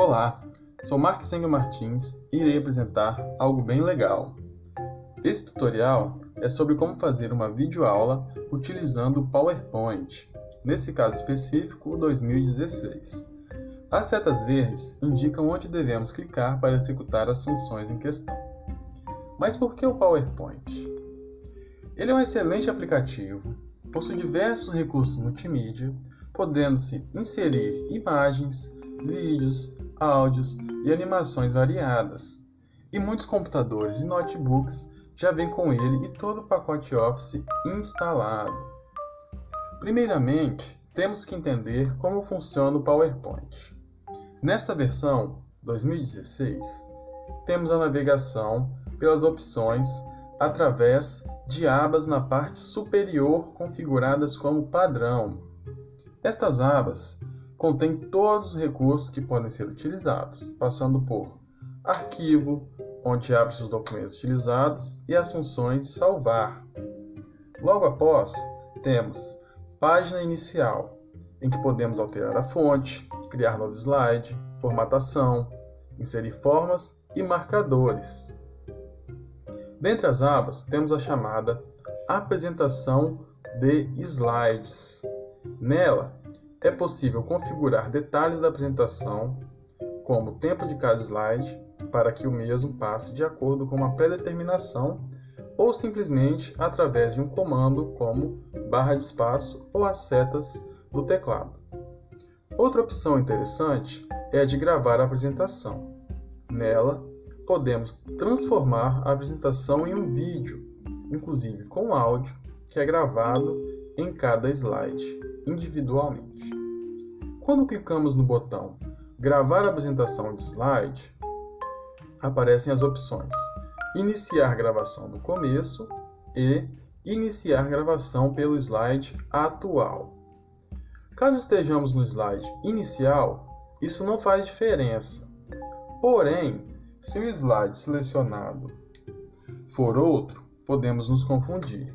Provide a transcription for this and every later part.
Olá, sou Mark Senga Martins e irei apresentar algo bem legal. Esse tutorial é sobre como fazer uma videoaula utilizando o PowerPoint, nesse caso específico, 2016. As setas verdes indicam onde devemos clicar para executar as funções em questão. Mas por que o PowerPoint? Ele é um excelente aplicativo, possui diversos recursos multimídia, podendo-se inserir imagens, vídeos, áudios e animações variadas. E muitos computadores e notebooks já vêm com ele e todo o pacote Office instalado. Primeiramente, temos que entender como funciona o PowerPoint. Nesta versão 2016, temos a navegação pelas opções através de abas na parte superior configuradas como padrão. Estas abas contém todos os recursos que podem ser utilizados, passando por arquivo, onde abre-se os documentos utilizados e as funções de salvar. Logo após, temos página inicial, em que podemos alterar a fonte, criar novo slide, formatação, inserir formas e marcadores. Dentre as abas, temos a chamada Apresentação de Slides. Nela, é possível configurar detalhes da apresentação, como o tempo de cada slide, para que o mesmo passe de acordo com uma pré-determinação ou simplesmente através de um comando como barra de espaço ou as setas do teclado. Outra opção interessante é a de gravar a apresentação. Nela, podemos transformar a apresentação em um vídeo, inclusive com áudio, que é gravado em cada slide individualmente. Quando clicamos no botão Gravar apresentação de slide, aparecem as opções Iniciar gravação do começo e Iniciar gravação pelo slide atual. Caso estejamos no slide inicial, isso não faz diferença. Porém, se o slide selecionado for outro, podemos nos confundir.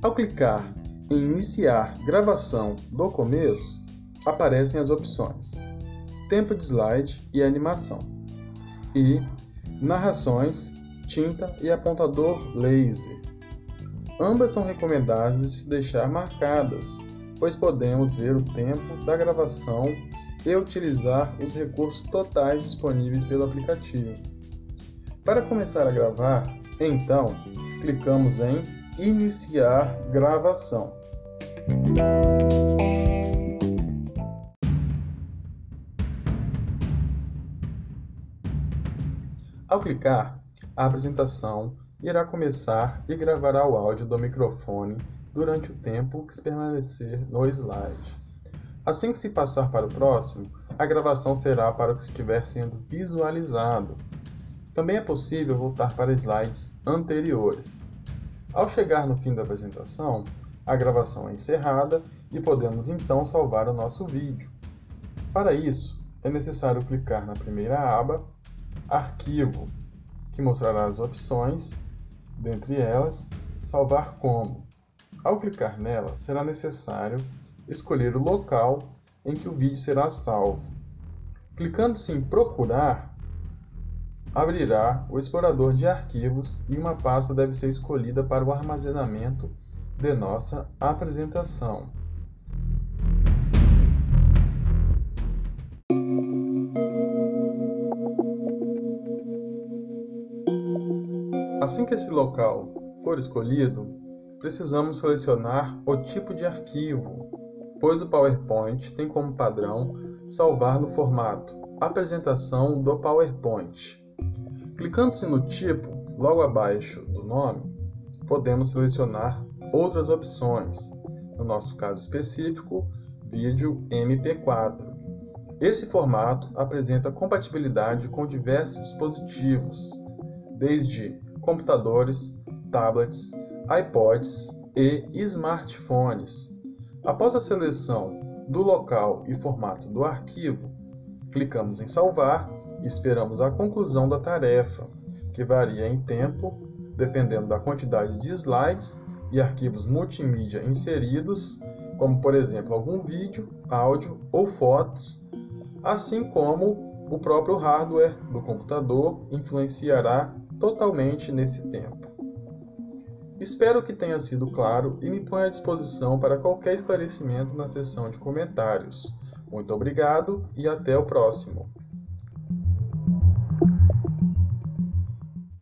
Ao clicar em Iniciar gravação do começo, aparecem as opções Tempo de slide e animação, e Narrações, tinta e apontador laser. Ambas são recomendáveis de se deixar marcadas, pois podemos ver o tempo da gravação e utilizar os recursos totais disponíveis pelo aplicativo. Para começar a gravar, então, clicamos em Iniciar gravação. Ao clicar, a apresentação irá começar e gravará o áudio do microfone durante o tempo que permanecer no slide. Assim que se passar para o próximo, a gravação será para o que estiver sendo visualizado. Também é possível voltar para slides anteriores. Ao chegar no fim da apresentação, a gravação é encerrada e podemos então salvar o nosso vídeo. Para isso, é necessário clicar na primeira aba, Arquivo, que mostrará as opções, dentre elas, Salvar como. Ao clicar nela, será necessário escolher o local em que o vídeo será salvo. Clicando-se em Procurar, abrirá o explorador de arquivos e uma pasta deve ser escolhida para o armazenamento de nossa apresentação. Assim que esse local for escolhido, precisamos selecionar o tipo de arquivo, pois o PowerPoint tem como padrão salvar no formato Apresentação do PowerPoint. Clicando-se no tipo, logo abaixo do nome, podemos selecionar outras opções, no nosso caso específico, vídeo MP4. Esse formato apresenta compatibilidade com diversos dispositivos, desde computadores, tablets, iPods e smartphones. Após a seleção do local e formato do arquivo, clicamos em Salvar Esperamos a conclusão da tarefa, que varia em tempo dependendo da quantidade de slides e arquivos multimídia inseridos, como por exemplo algum vídeo, áudio ou fotos, assim como o próprio hardware do computador influenciará totalmente nesse tempo. Espero que tenha sido claro e me ponho à disposição para qualquer esclarecimento na seção de comentários. Muito obrigado e até o próximo.